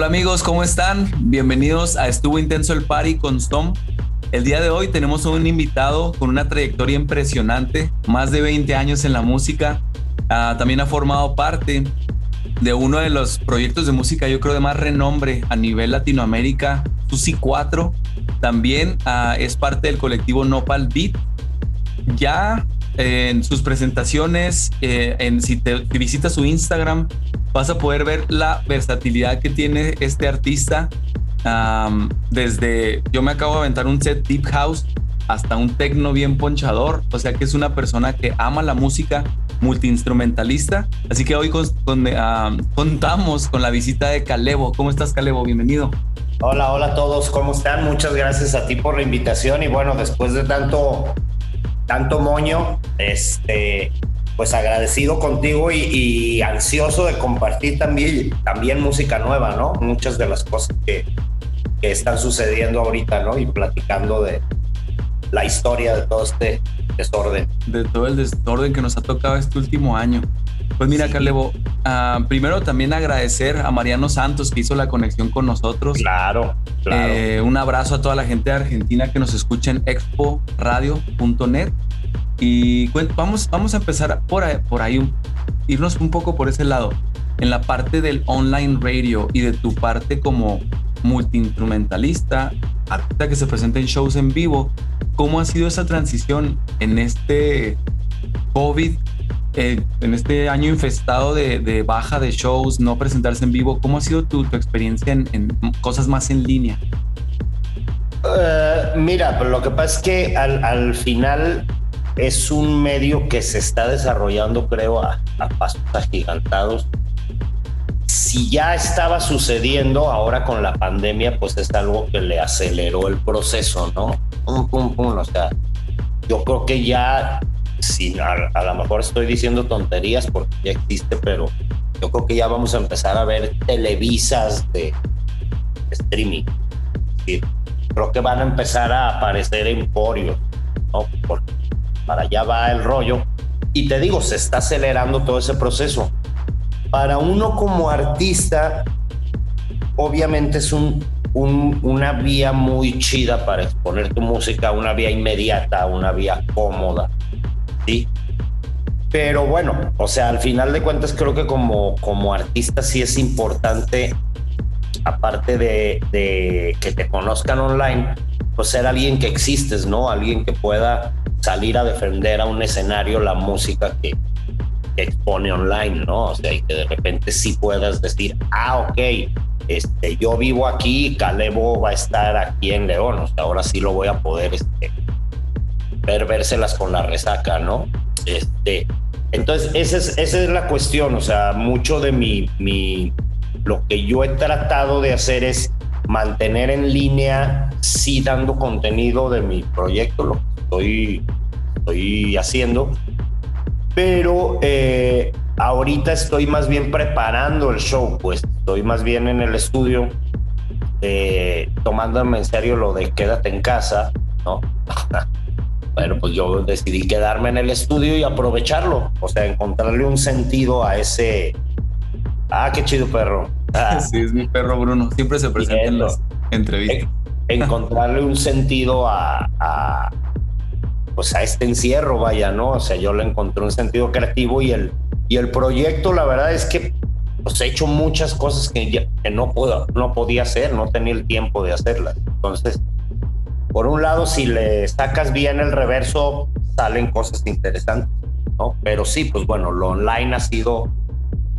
Hola amigos, ¿cómo están? Bienvenidos a Estuvo Intenso el Party con Stom. El día de hoy tenemos un invitado con una trayectoria impresionante, más de 20 años en la música. Ah, también ha formado parte de uno de los proyectos de música, yo creo, de más renombre a nivel Latinoamérica, Susi 4. También ah, es parte del colectivo Nopal Beat. Ya eh, en sus presentaciones, eh, en, si, te, si visitas su Instagram, vas a poder ver la versatilidad que tiene este artista. Desde yo me acabo de aventar un set deep house hasta un techno bien ponchador, o sea que es una persona que ama la música, multiinstrumentalista. Así que hoy con, con, contamos con la visita de Calebo. ¿Cómo estás, Calebo? Bienvenido. Hola, hola a todos, ¿cómo están? Muchas gracias a ti por la invitación y bueno, después de tanto, tanto moño, este, pues agradecido contigo y, y, ansioso de compartir también, también música nueva, ¿no? Muchas de las cosas que, que, están sucediendo ahorita, ¿no? Y platicando de la historia de todo este desorden. De todo el desorden que nos ha tocado este último año. Pues mira, sí. Calebo, uh, primero también agradecer a Mariano Santos que hizo la conexión con nosotros. Claro, claro. Eh, un abrazo a toda la gente de Argentina que nos escucha en exporadio.net. Y vamos, vamos a empezar por ahí, por ahí, irnos un poco por ese lado. En la parte del online radio y de tu parte como multiinstrumentalista, artista que se presenta en shows en vivo, ¿cómo ha sido esa transición en este COVID, eh, en este año infestado de, de, baja de shows, no presentarse en vivo? ¿Cómo ha sido tu, tu experiencia en, en, cosas más en línea? Uh, mira, pero lo que pasa es que al, al final es un medio que se está desarrollando, creo, a, pasos agigantados. Si ya estaba sucediendo ahora con la pandemia, pues es algo que le aceleró el proceso, ¿no? Pum, pum, pum. O sea, yo creo que ya, si a, a lo mejor estoy diciendo tonterías porque ya existe, pero yo creo que ya vamos a empezar a ver televisas de streaming. Sí, creo que van a empezar a aparecer emporios, ¿no? Porque para allá va el rollo. Y te digo, se está acelerando todo ese proceso. Para uno como artista, obviamente es un, un, una vía muy chida para exponer tu música, una vía inmediata, una vía cómoda, ¿sí? Pero bueno, o sea, al final de cuentas creo que como, como artista sí es importante, aparte de, de que te conozcan online, pues ser alguien que existes, ¿no? Alguien que pueda salir a defender a un escenario la música que, expone online, ¿no? O sea, y que de repente sí puedas decir, ah, ok, este, yo vivo aquí, Calebo va a estar aquí en León, o sea, ahora sí lo voy a poder este, ver, vérselas con la resaca, ¿no? Este, entonces, esa es, esa es la cuestión, o sea, mucho de mi, mi, lo que yo he tratado de hacer es mantener en línea, sí dando contenido de mi proyecto, lo estoy, estoy haciendo, pero eh, ahorita estoy más bien preparando el show, pues estoy más bien en el estudio, eh, tomándome en serio lo de quédate en casa, ¿no? bueno, pues yo decidí quedarme en el estudio y aprovecharlo, o sea, encontrarle un sentido a ese... Ah, qué chido perro. Ah, sí, es mi perro Bruno. Siempre se presenta en las entrevistas. Encontrarle un sentido a, a, pues a este encierro, vaya, ¿no? O sea, yo le encontré un sentido creativo y el, y el proyecto, la verdad es que pues, he hecho muchas cosas que, ya, que no, puedo, no podía hacer, no tenía el tiempo de hacerlas. Entonces, por un lado, si le sacas bien el reverso, salen cosas interesantes, ¿no? Pero sí, pues bueno, lo online ha sido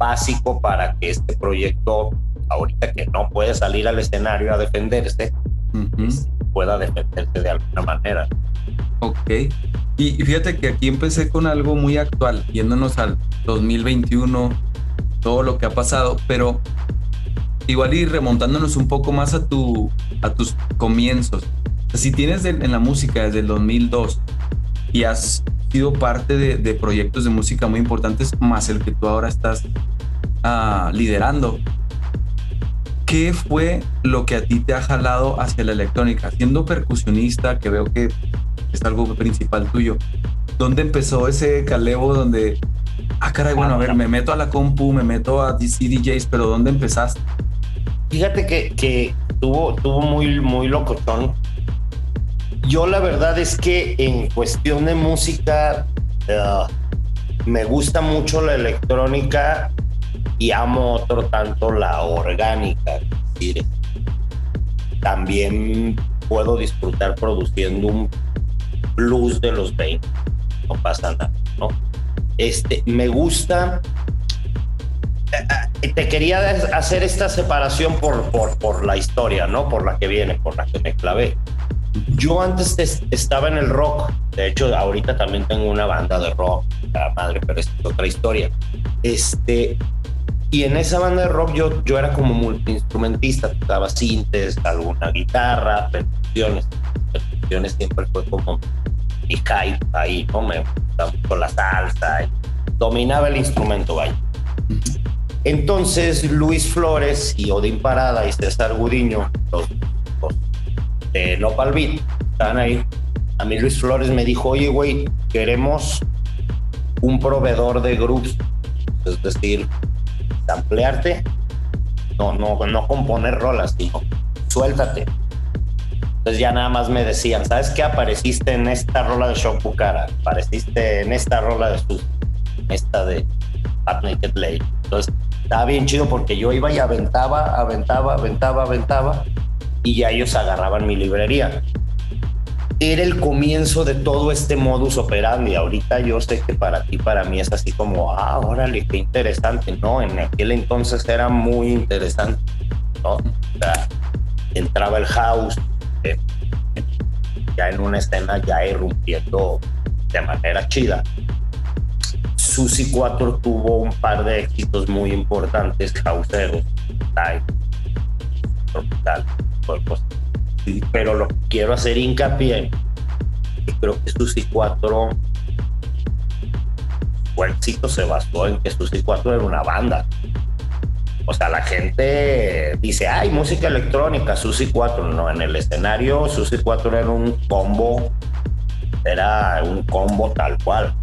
básico para que este proyecto, ahorita que no puede salir al escenario a defenderse, uh -huh. pueda defenderse de alguna manera. Ok. Y, y, fíjate que aquí empecé con algo muy actual, yéndonos al 2021, todo lo que ha pasado, pero igual y remontándonos un poco más a, tu, a tus comienzos. Si tienes en la música desde el 2002 y has sido parte de, proyectos de música muy importantes, más el que tú ahora estás ah, liderando, ¿qué fue lo que a ti te ha jalado hacia la electrónica? Siendo percusionista, que veo que es algo principal tuyo, ¿dónde empezó ese calevo donde, ah, caray, bueno, a ver, me meto a la compu, me meto a DC DJs, pero ¿dónde empezaste? Fíjate que, que tuvo, tuvo muy, muy locochón. Yo la verdad es que en cuestión de música uh, me gusta mucho la electrónica y amo otro tanto la orgánica. también puedo disfrutar produciendo un blues de los 20. No pasa nada, ¿no? Este, me gusta te quería hacer esta separación por, por, por, la historia, ¿no? Por la que viene, por la que me clavé. Yo antes estaba en el rock, de hecho ahorita también tengo una banda de rock, la madre, pero es otra historia. Este, y en esa banda de rock yo, yo era como multiinstrumentista, tocaba sintes, alguna guitarra, percusiones. Percusiones siempre fue como mi hype ahí, ¿no? Me gustaba la salsa, dominaba el instrumento, vaya. Entonces Luis Flores y Odín Parada y César Gudiño, los, de Nopal Beat, están ahí. A mí Luis Flores me dijo, oye, güey, queremos un proveedor de grupos, es decir, ampliarte, no, no, no componer rolas, sino suéltate. Entonces ya nada más me decían, ¿sabes qué? Apareciste en esta rola de Shock apareciste en esta rola de sus, esta de Bad Naked Lady. Entonces estaba bien chido porque yo iba y aventaba, aventaba, aventaba, aventaba y ya ellos agarraban mi librería. Era el comienzo de todo este modus operandi. Ahorita yo sé que para ti, para mí es así como, ah, órale, qué interesante. No, en aquel entonces era muy interesante. ¿no? O sea, entraba el house, eh, ya en una escena ya irrumpiendo de manera chida. Susi 4 tuvo un par de éxitos muy importantes, causeros, Tropical, pero lo que quiero hacer hincapié, que creo que Susi 4 su éxito se basó en que Susi 4 era una banda. O sea, la gente dice, ay, música electrónica, Susi 4. No, en el escenario Susi 4 era un combo, era un combo tal cual,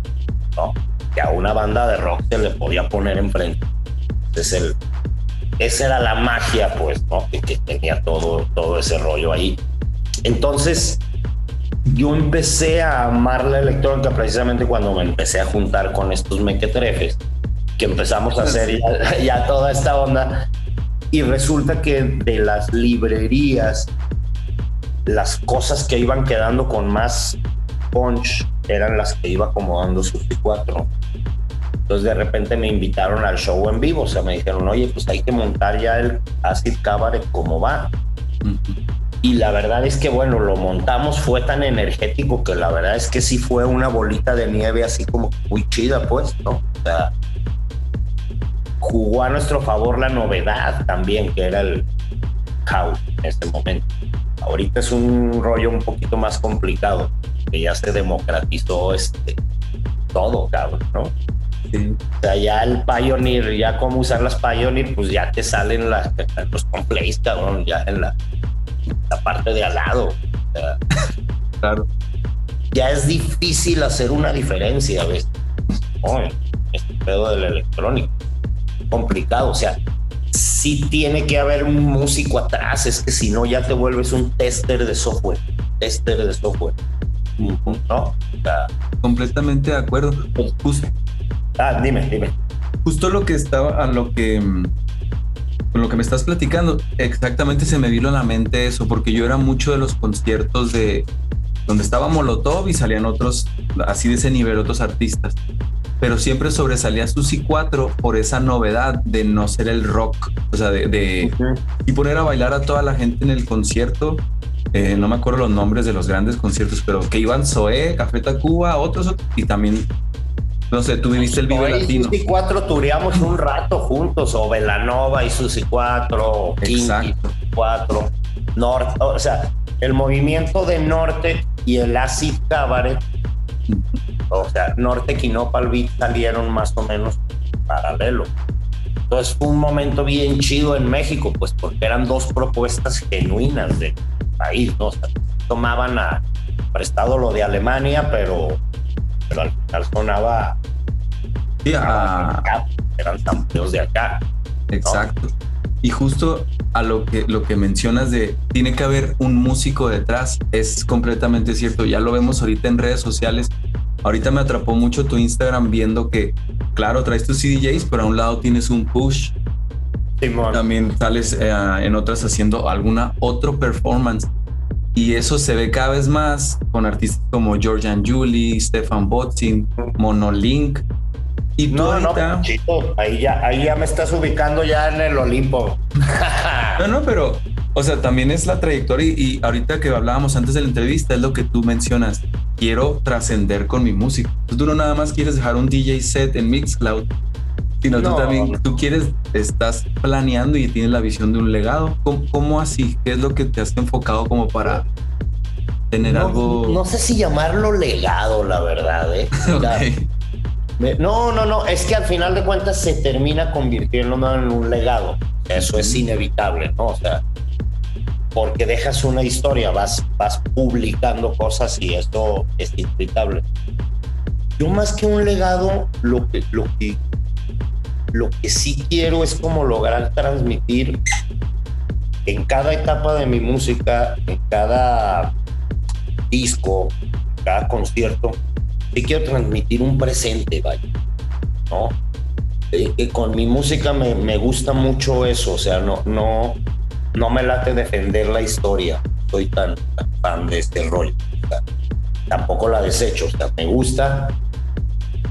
¿no? a una banda de rock se le podía poner enfrente. Es el, esa era la magia, pues, ¿no? Que, tenía todo, todo ese rollo ahí. Entonces, yo empecé a amar la electrónica precisamente cuando me empecé a juntar con estos mequetrefes, que empezamos a hacer ya, ya toda esta onda. Y resulta que de las librerías, las cosas que iban quedando con más punch eran las que iba acomodando sus 4 entonces de repente me invitaron al show en vivo, o sea, me dijeron, oye, pues hay que montar ya el Acid Cabaret como va. Y la verdad es que, bueno, lo montamos, fue tan energético que la verdad es que sí fue una bolita de nieve así como muy chida, pues, ¿no? O sea, jugó a nuestro favor la novedad también, que era el house en ese momento. Ahorita es un rollo un poquito más complicado, que ya se democratizó este todo, cabrón, ¿no? O sea, ya el Pioneer, ya cómo usar las Pioneer, pues ya te salen las, los compleys, cabrón, ya en la, la parte de al lado. claro. Ya es difícil hacer una diferencia, ¿ves? Oh, este pedo del electrónico. Complicado, o sea, sí tiene que haber un músico atrás, es que si no ya te vuelves un tester de software, tester de software. ¿No? Completamente de acuerdo. Pues, Ah, dime, dime. Justo lo que estaba, a lo que, mm, con lo que me estás platicando, exactamente se me vino a la mente eso, porque yo era mucho de los conciertos de donde estaba Molotov y salían otros, así de ese nivel, otros artistas. Pero siempre sobresalía Susi 4 por esa novedad de no ser el rock, o sea, de, y poner a bailar a toda la gente en el concierto. Eh, no me acuerdo los nombres de los grandes conciertos, pero que iban Zoé, Café Tacuba, otros, y también no sé, tú viviste el Vive Ahí Latino. Susi 4 tureamos un rato juntos, o Velanova y Susi 4, Kinky Exacto. 4, Norte, o sea, el movimiento de Norte y el Acid Cabaret, o sea, Norte y Nopal Beat salieron más o menos paralelo. Entonces fue un momento bien chido en México, pues porque eran dos propuestas genuinas del país, ¿no? O sea, tomaban a prestado lo de Alemania, pero, pero al final sonaba Sí, a- eran sampleos de acá. Exacto. Y justo a lo que, lo que mencionas de tiene que haber un músico detrás, es completamente cierto. Ya lo vemos ahorita en redes sociales. Ahorita me atrapó mucho tu Instagram viendo que, claro, traes tus CDJs, pero a un lado tienes un push. Simón. También sales eh, en otras haciendo alguna otro performance. Y eso se ve cada vez más con artistas como Georgian Julie, Stefan Botzin, Monolink. Y tú No, no, chico, ahí ya, ahí ya me estás ubicando ya en el Olimpo. No, no, pero, o sea, también es la trayectoria y, y ahorita que hablábamos antes de la entrevista es lo que tú mencionas. Quiero trascender con mi música. Tú no nada más quieres dejar un DJ set en Mixcloud, sino No. tú también, tú quieres, estás planeando y tienes la visión de un legado. ¿Cómo, cómo así? ¿Qué es lo que te has enfocado como para tener No, algo? no sé si llamarlo legado, la verdad, ¿eh? Mira, Ok. me- No, no, no, es que al final de cuentas se termina convirtiendo en un legado. Eso es inevitable, ¿no? O sea, porque dejas una historia, vas, vas publicando cosas y esto es inevitable. Yo más que un legado, lo que, lo que, lo que sí quiero es como lograr transmitir en cada etapa de mi música, en cada disco, cada concierto, sí quiero transmitir un presente, vaya, ¿no? Eh, con mi música me, me gusta mucho eso, o sea, no, no, no me late defender la historia, soy tan, tan fan de este rollo, tampoco la desecho, o sea, me gusta,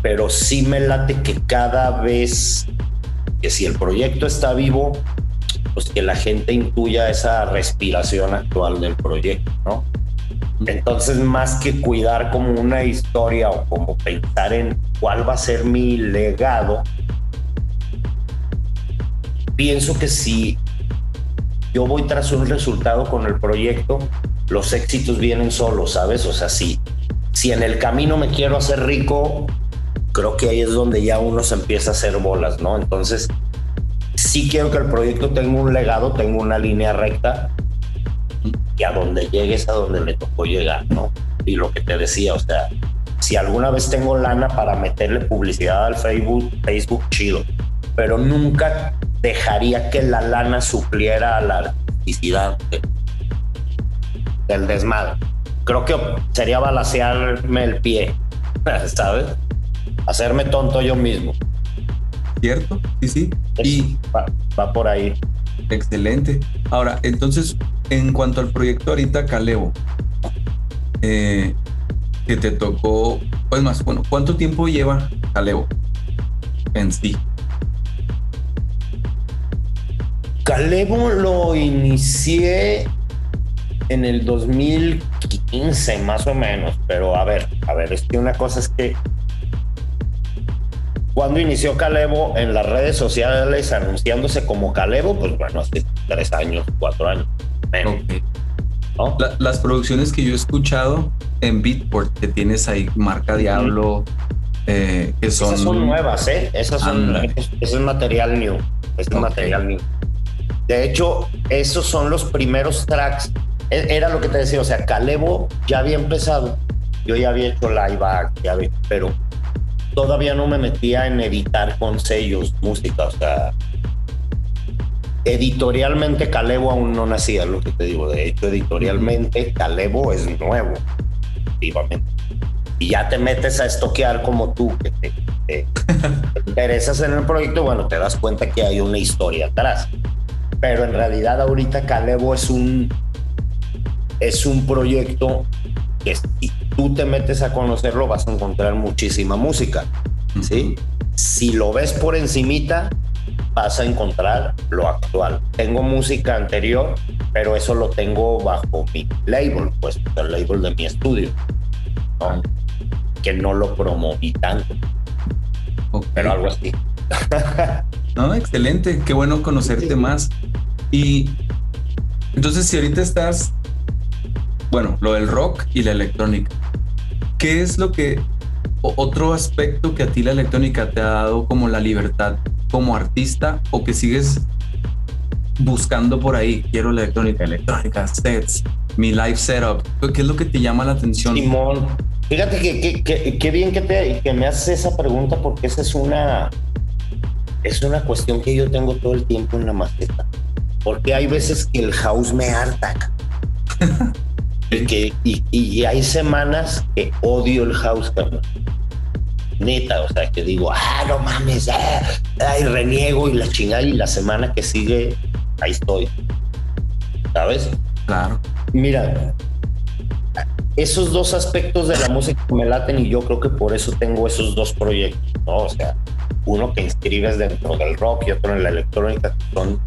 pero sí me late que cada vez que si el proyecto está vivo, pues que la gente intuya esa respiración actual del proyecto, ¿no? Entonces, más que cuidar como una historia o como pensar en cuál va a ser mi legado, pienso que si yo voy tras un resultado con el proyecto, los éxitos vienen solos, ¿sabes? O sea, si, si en el camino me quiero hacer rico, creo que ahí es donde ya uno se empieza a hacer bolas, ¿no? Entonces, sí quiero que el proyecto tenga un legado, tenga una línea recta y a donde llegues a donde le tocó llegar, ¿no? Y lo que te decía, o sea, si alguna vez tengo lana para meterle publicidad al Facebook, Facebook chido, pero nunca dejaría que la lana supliera a la artisticidad de- del desmadre. Creo que sería balasearme el pie, ¿sabes? Hacerme tonto yo mismo. ¿Cierto? Sí, sí. Es- Y va, va por ahí. Excelente. Ahora, entonces, en cuanto al proyecto ahorita Calebo, eh, que te tocó, pues más, bueno, ¿cuánto tiempo lleva Calebo en sí? Calebo lo inicié en el 2015 más o menos, pero a ver, a ver, es que una cosa es que cuando inició Calebo en las redes sociales anunciándose como Calebo, pues bueno, hace tres años, cuatro años, menos, Ok. ¿no? La- las producciones que yo he escuchado en Beatport, que tienes ahí Marca Diablo, eh, que son... Esas son nuevas, ¿eh? Esas son, ese es material new. Es Ok. material new. De hecho, esos son los primeros tracks. E- Era lo que te decía, o sea, Calebo ya había empezado. Yo ya había hecho live act, ya había- pero todavía no me metía en editar con sellos música, o sea, editorialmente Calebo aún no nacía, lo que te digo. De hecho, editorialmente Calebo es nuevo, efectivamente. Y ya te metes a estoquear como tú, que te interesas en el proyecto, bueno, te das cuenta que hay una historia atrás. Pero en realidad ahorita Calebo es un, es un proyecto que si tú te metes a conocerlo vas a encontrar muchísima música. ¿sí? Si lo ves por encimita, vas a encontrar lo actual. Tengo música anterior, pero eso lo tengo bajo mi label, pues el label de mi estudio, ¿no? que no lo promoví tanto. Ok. pero algo así. No, excelente. Qué bueno conocerte más. Y entonces, si ahorita estás, bueno, lo del rock y la electrónica, ¿qué es lo que, otro aspecto que a ti la electrónica te ha dado como la libertad como artista o que sigues buscando por ahí? Quiero la electrónica, electrónica, sets, mi live setup. ¿Qué es lo que te llama la atención? Simón, fíjate que, que- que- qué bien que, te, que me haces esa pregunta porque esa es una, es una cuestión que yo tengo todo el tiempo en la maceta. Porque hay veces que el house me harta. y, que, y, y hay semanas que odio el house, cabrón. Neta, o sea, que digo, ah, no mames, ah, ay, reniego y la chingada y la semana que sigue, ahí estoy. ¿Sabes? Claro. Mira, esos dos aspectos de la música me laten y yo creo que por eso tengo esos dos proyectos, ¿no? O sea, uno que inscribes dentro del rock y otro en la electrónica, que son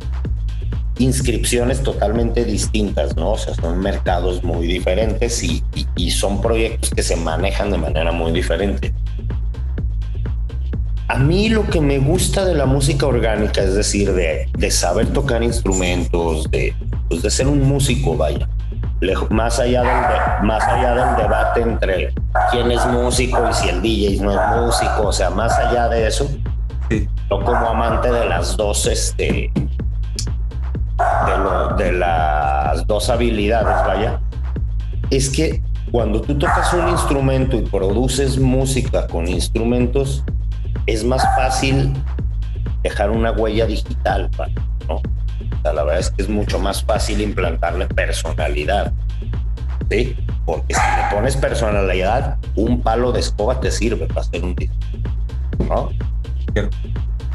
inscripciones totalmente distintas, ¿no? O sea, son mercados muy diferentes y, y- y son proyectos que se manejan de manera muy diferente. A mí lo que me gusta de la música orgánica, es decir, de, de saber tocar instrumentos, de, pues de ser un músico, vaya, más allá, del de- más allá del debate entre quién es músico y si el DJ no es músico, o sea, más allá de eso, yo como amante de las dos, este, de, las dos habilidades, vaya, es que cuando tú tocas un instrumento y produces música con instrumentos, es más fácil dejar una huella digital, ¿no? O sea, la verdad es que es mucho más fácil implantarle personalidad, ¿sí? Porque si le pones personalidad, un palo de escoba te sirve para hacer un disco, ¿no?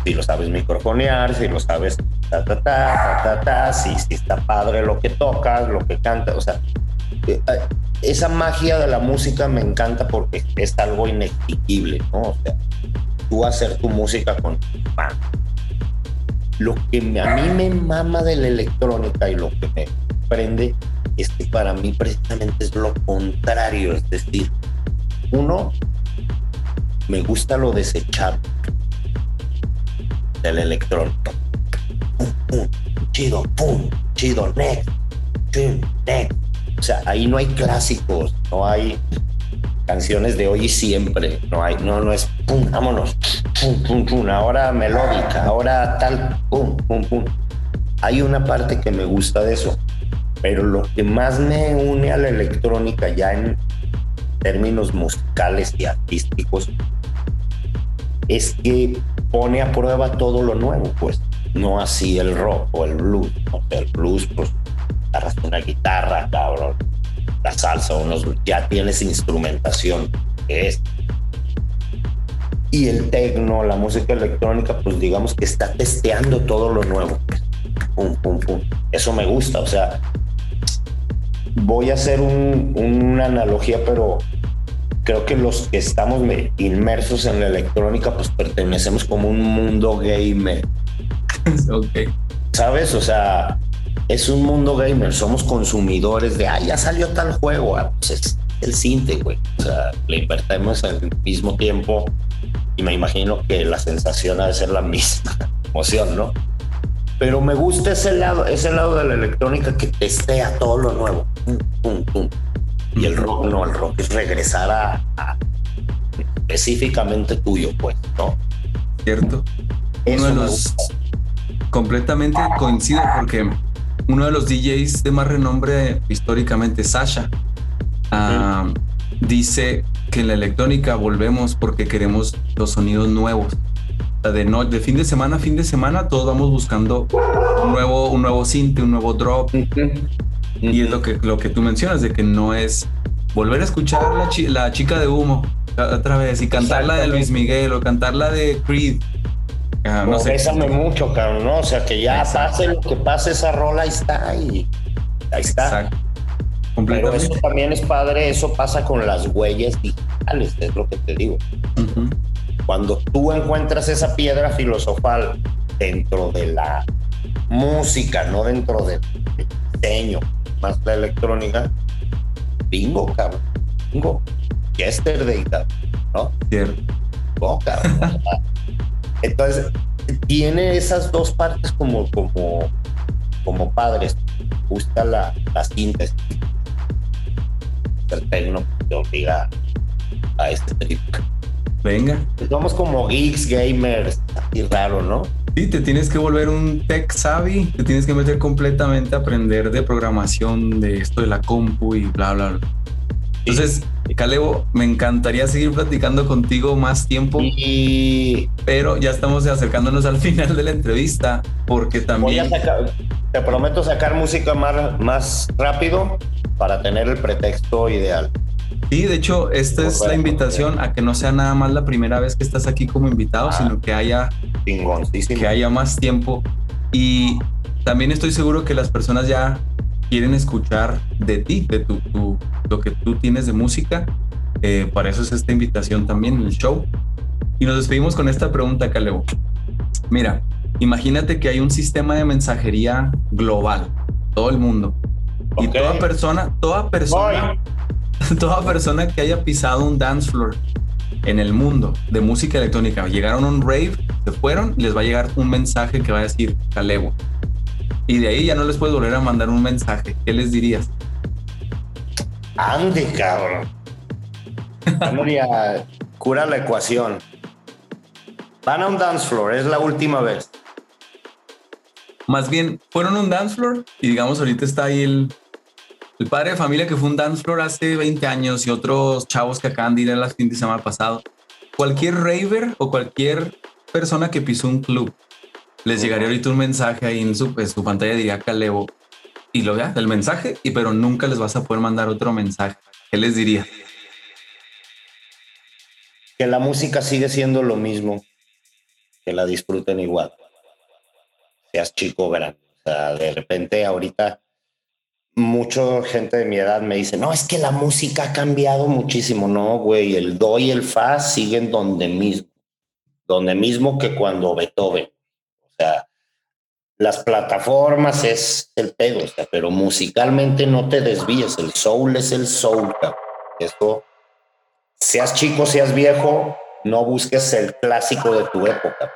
Si lo sabes microfonear, si lo sabes ta ta ta ta ta, ta si, si está padre lo que tocas, lo que canta, o sea, eh, eh, esa magia de la música me encanta porque es algo inexplicable, ¿no? O sea, tú hacer tu música con tu mano. Lo que a mí me mama de la electrónica y lo que me prende es que para mí precisamente es lo contrario, es decir, uno, me gusta lo desechable del electrónico. Pum, pum, chido, pum, chido, next, chum, next. O sea, ahí no hay clásicos, no hay canciones de hoy y siempre, no hay, no, no es pum, vámonos, pum, pum, pum, ahora melódica, ahora tal, pum, pum, pum. Hay una parte que me gusta de eso, pero lo que más me une a la electrónica ya en términos musicales y artísticos es que pone a prueba todo lo nuevo, pues no así el rock o el blues. O el blues, pues una guitarra, cabrón, la salsa, unos, ya tienes instrumentación, que es. Y el tecno, la música electrónica, pues digamos que está testeando todo lo nuevo. pues. Pum, pum, pum. Eso me gusta, o sea, voy a hacer un- una analogía, pero creo que los que estamos me- inmersos en la electrónica, pues pertenecemos como un mundo gamer, ok. ¿sabes? O sea, es un mundo gamer, somos consumidores de, ah, ya salió tal juego, ah, pues es el cinte, güey. O sea, le invertimos al mismo tiempo y me imagino que la sensación ha de ser la misma emoción, ¿no? Pero me gusta ese lado, ese lado de la electrónica que testea todo lo nuevo. Pum, pum, pum. Y el rock no, el rock es regresar a, a específicamente tuyo, pues, ¿no? Cierto. Eso uno de los completamente coincido porque uno de los DJs de más renombre históricamente, Sasha, ah, dice que en la electrónica volvemos porque queremos los sonidos nuevos. De, no, de fin de semana a fin de semana todos vamos buscando un nuevo, un nuevo synth, un nuevo drop. Y es lo que, lo que tú mencionas, de que no es volver a escuchar la, chi- la chica de humo otra vez y cantar la de Luis Miguel o cantar la de Creed. Ah, no sé. Mucho, cabrón, ¿no? O sea, que ya pase lo que pase esa rola, ahí está, y ahí está. Exacto. Pero eso también es padre, eso pasa con las huellas digitales, es lo que te digo. Cuando tú encuentras esa piedra filosofal dentro de la música, no dentro del diseño, más la electrónica, bingo, cabrón, bingo. Yesterday, cabrón, ¿no? Cierto. No, cabrón. Entonces, tiene esas dos partes como, como, como padres. Gusta la, la síntesis. El tecno te obliga a este trip. Venga. Somos como geeks, gamers, y raro, ¿no? Sí, te tienes que volver un tech savvy, te tienes que meter completamente a aprender de programación, de esto de la compu y bla, bla, bla. Entonces, Calebo, me encantaría seguir platicando contigo más tiempo, Y pero ya estamos acercándonos al final de la entrevista porque voy también... a sacar, te prometo sacar música más, más rápido para tener el pretexto ideal. Sí, de hecho, esta es la invitación a que no sea nada más la primera vez que estás aquí como invitado, Ah. sino que haya que haya más tiempo. Y también estoy seguro que las personas ya quieren escuchar de ti, de tu, tu- lo que tú tienes de música. Eh, para eso es esta invitación también, el show. Y nos despedimos con esta pregunta, Calebo. Mira, imagínate que hay un sistema de mensajería global, todo el mundo. Y toda persona, toda persona, toda persona que haya pisado un dance floor en el mundo de música electrónica, llegaron a un rave, se fueron, les va a llegar un mensaje que va a decir Calebo. Y de ahí ya no les puedes volver a mandar un mensaje. ¿Qué les dirías? Ande, cabrón. Cura la ecuación. Van a un dance floor, es la última vez. Más bien, fueron a un dance floor y digamos ahorita está ahí el, el padre de familia que fue un dance floor hace 20 años y otros chavos que acaban de ir a las fin de semana pasado. Cualquier raver o cualquier persona que pisó un club, les llegaría ahorita un mensaje ahí en su, pantalla diría Calebo y lo vea el mensaje y pero nunca les vas a poder mandar otro mensaje. ¿Qué les diría? Que la música sigue siendo lo mismo. Que la disfruten igual. Seas chico grande. O sea, de repente ahorita mucha gente de mi edad me dice, no, es que la música ha cambiado muchísimo. No, güey, el do y el fa siguen donde mismo. Donde mismo que cuando Beethoven. O sea, las plataformas es el pedo, o pero musicalmente no te desvíes. El soul es el soul, cabrón. Esto, seas chico, seas viejo, no busques el clásico de tu época.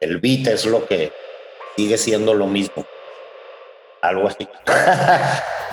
El beat es lo que sigue siendo lo mismo. Algo así.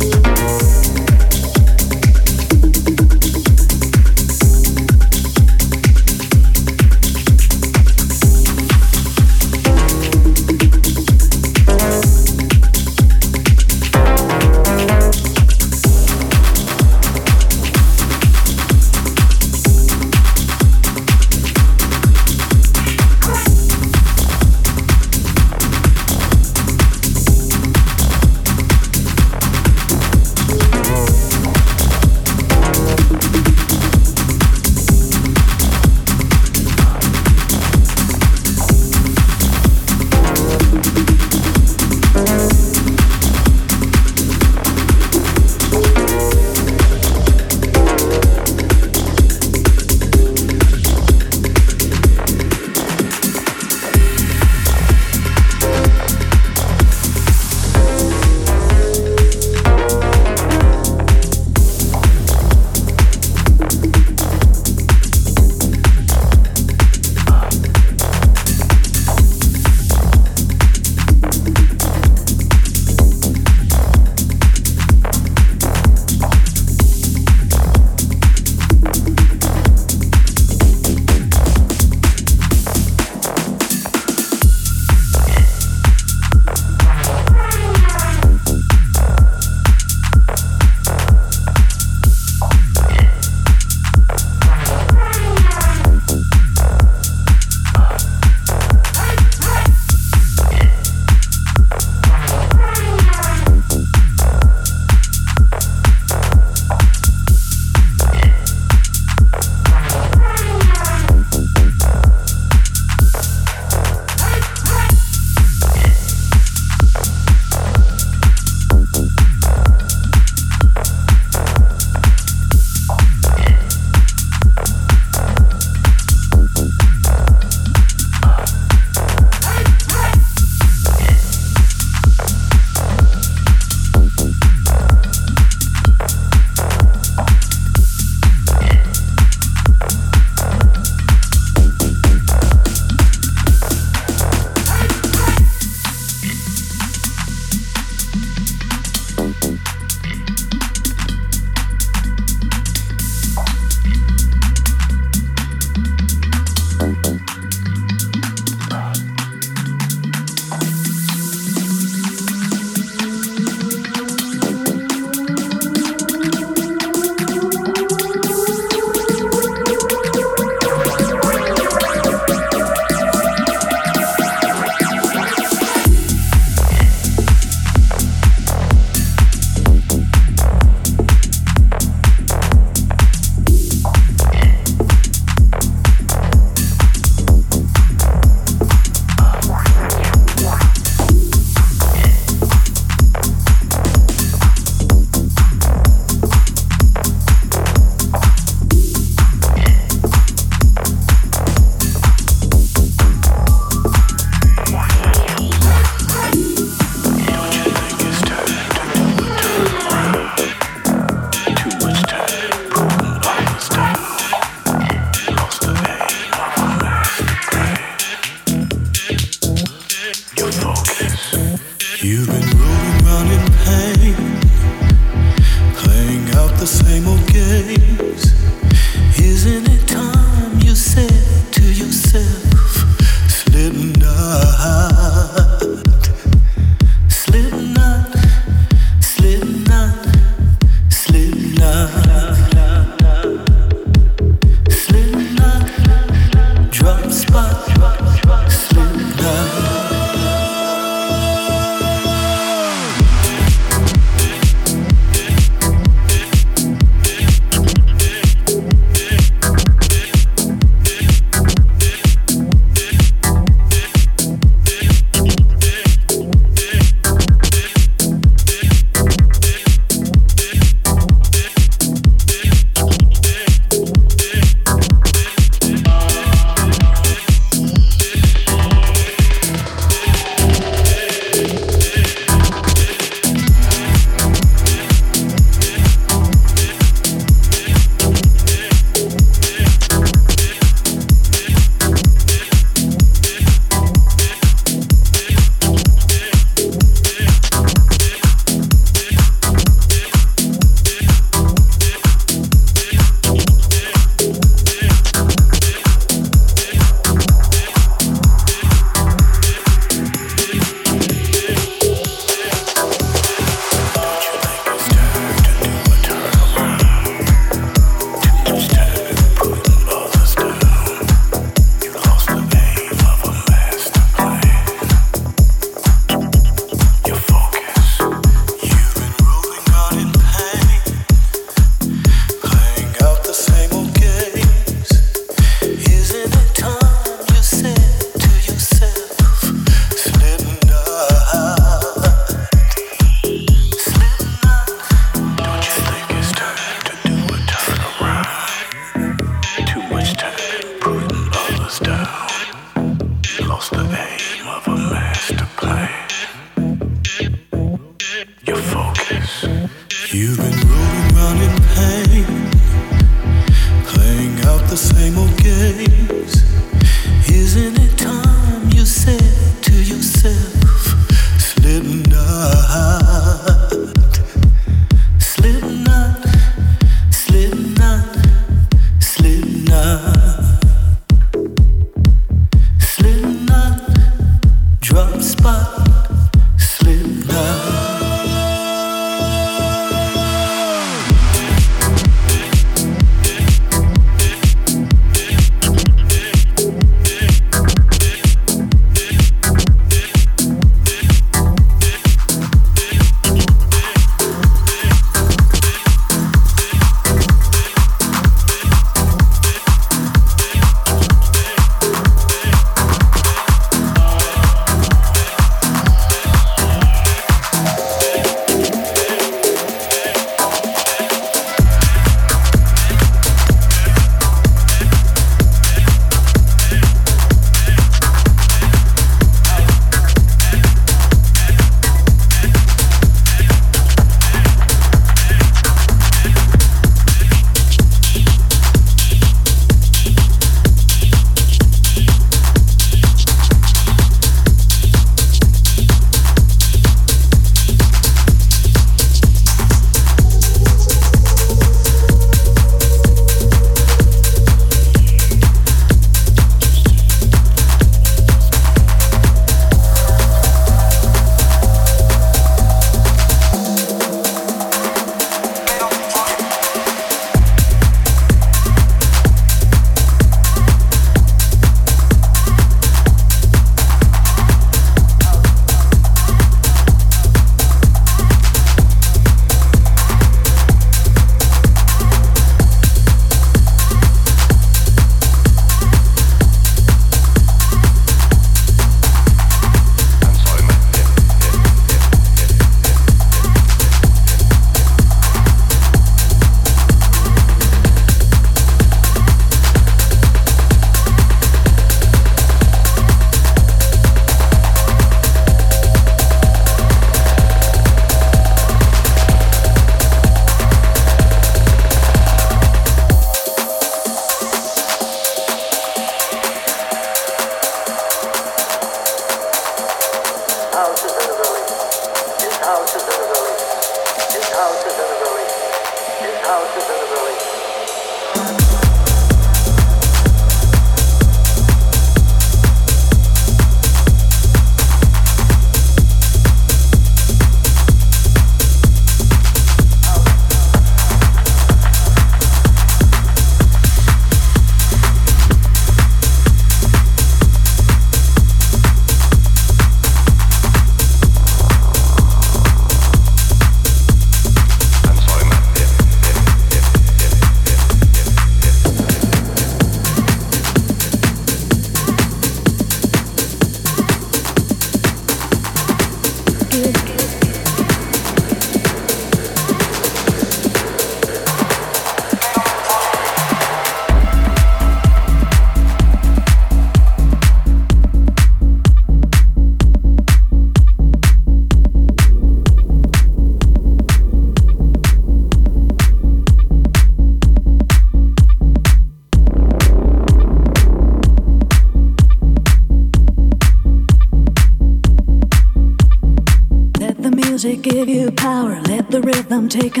Take.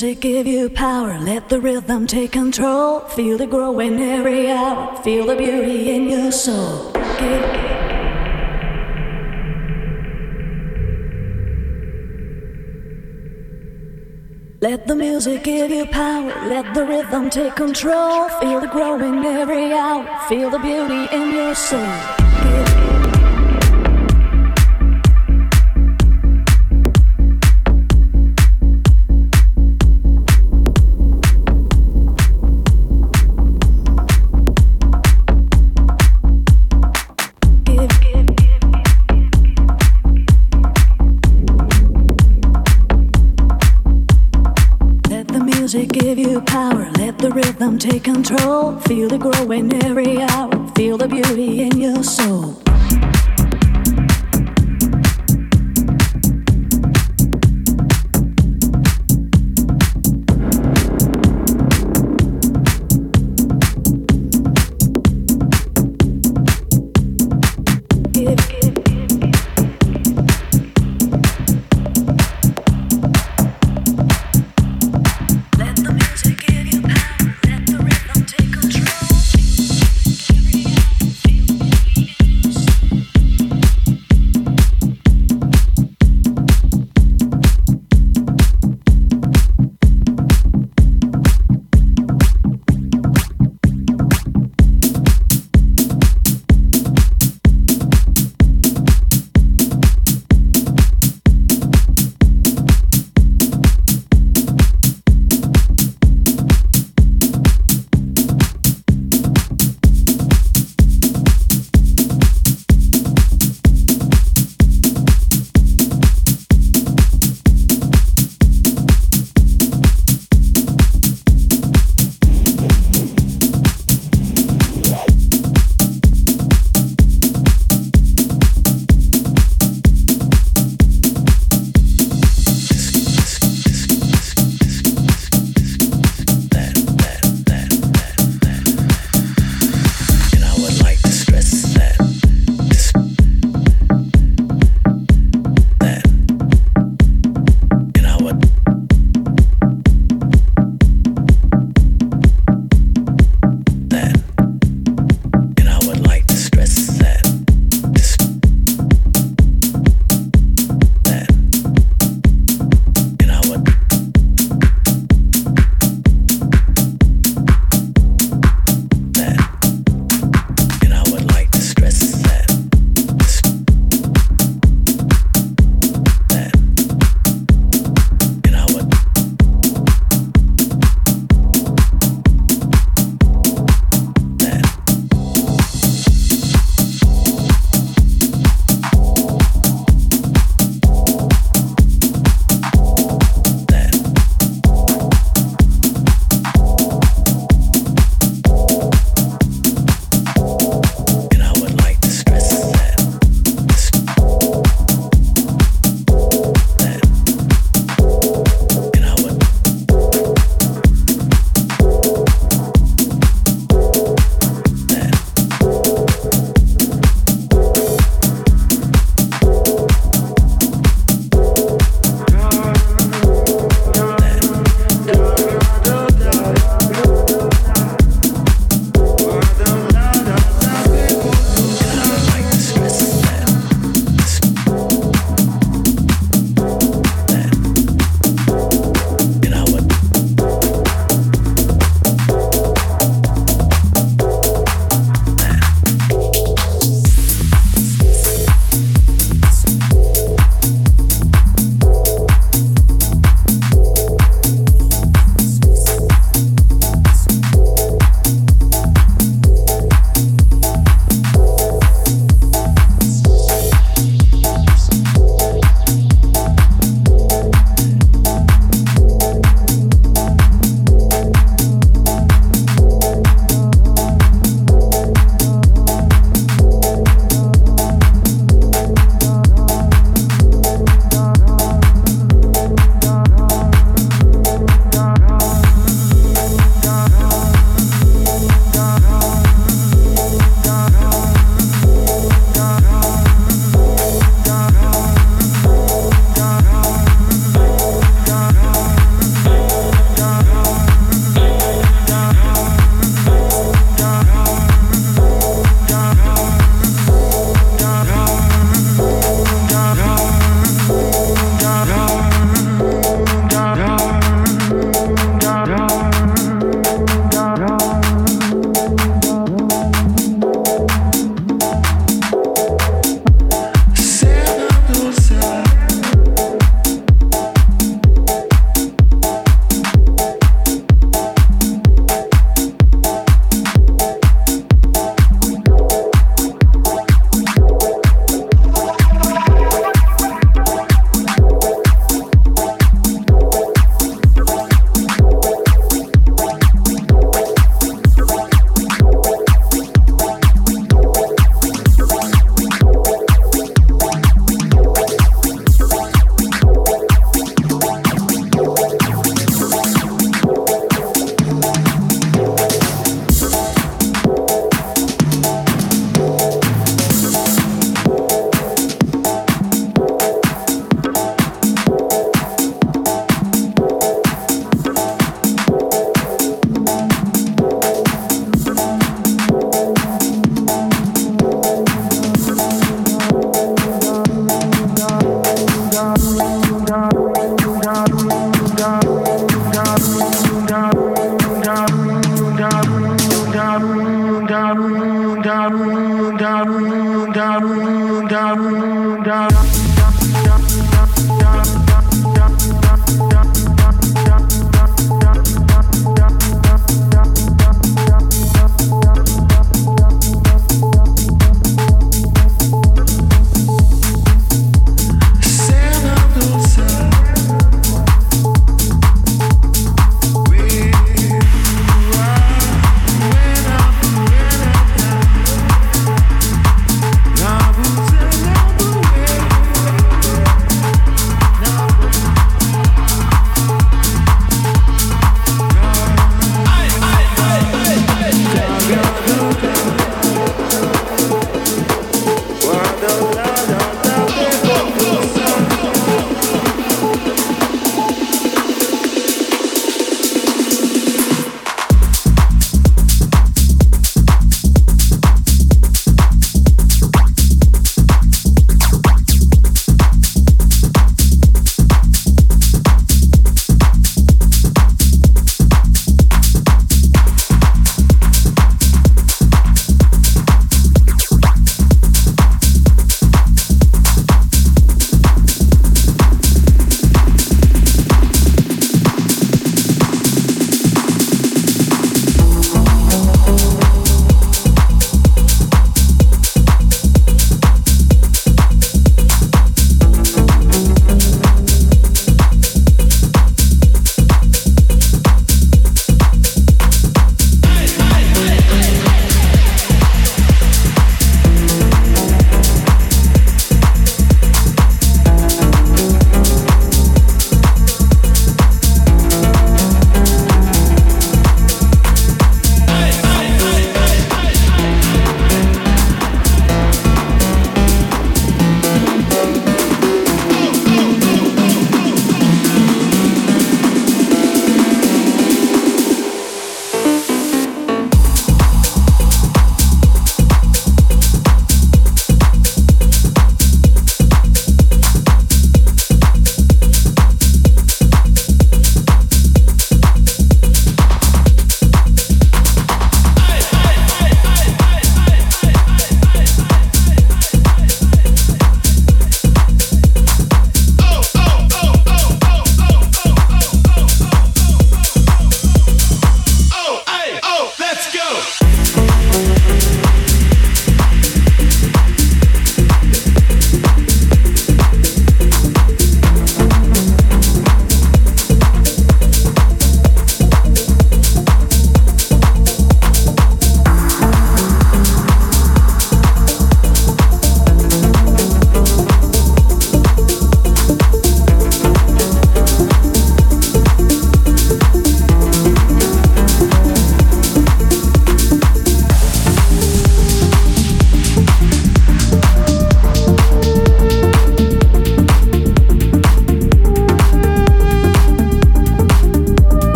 Music give you power. Let the rhythm take control. Feel it growing every hour. Feel the beauty in your soul. Let the music give you power. Let the rhythm take control. Feel it growing every hour. Feel the beauty in your soul. Take control. Feel it growing every hour. Feel the beauty in your soul.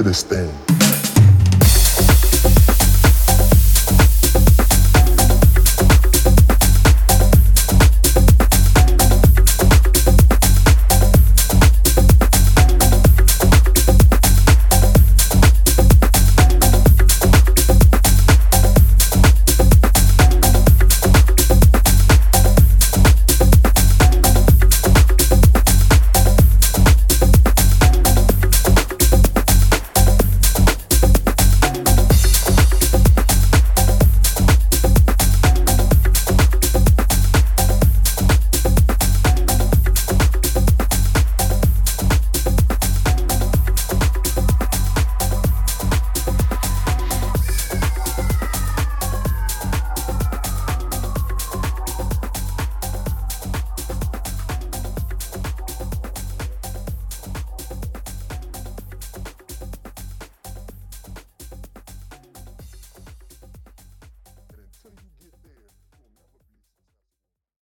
To this thing.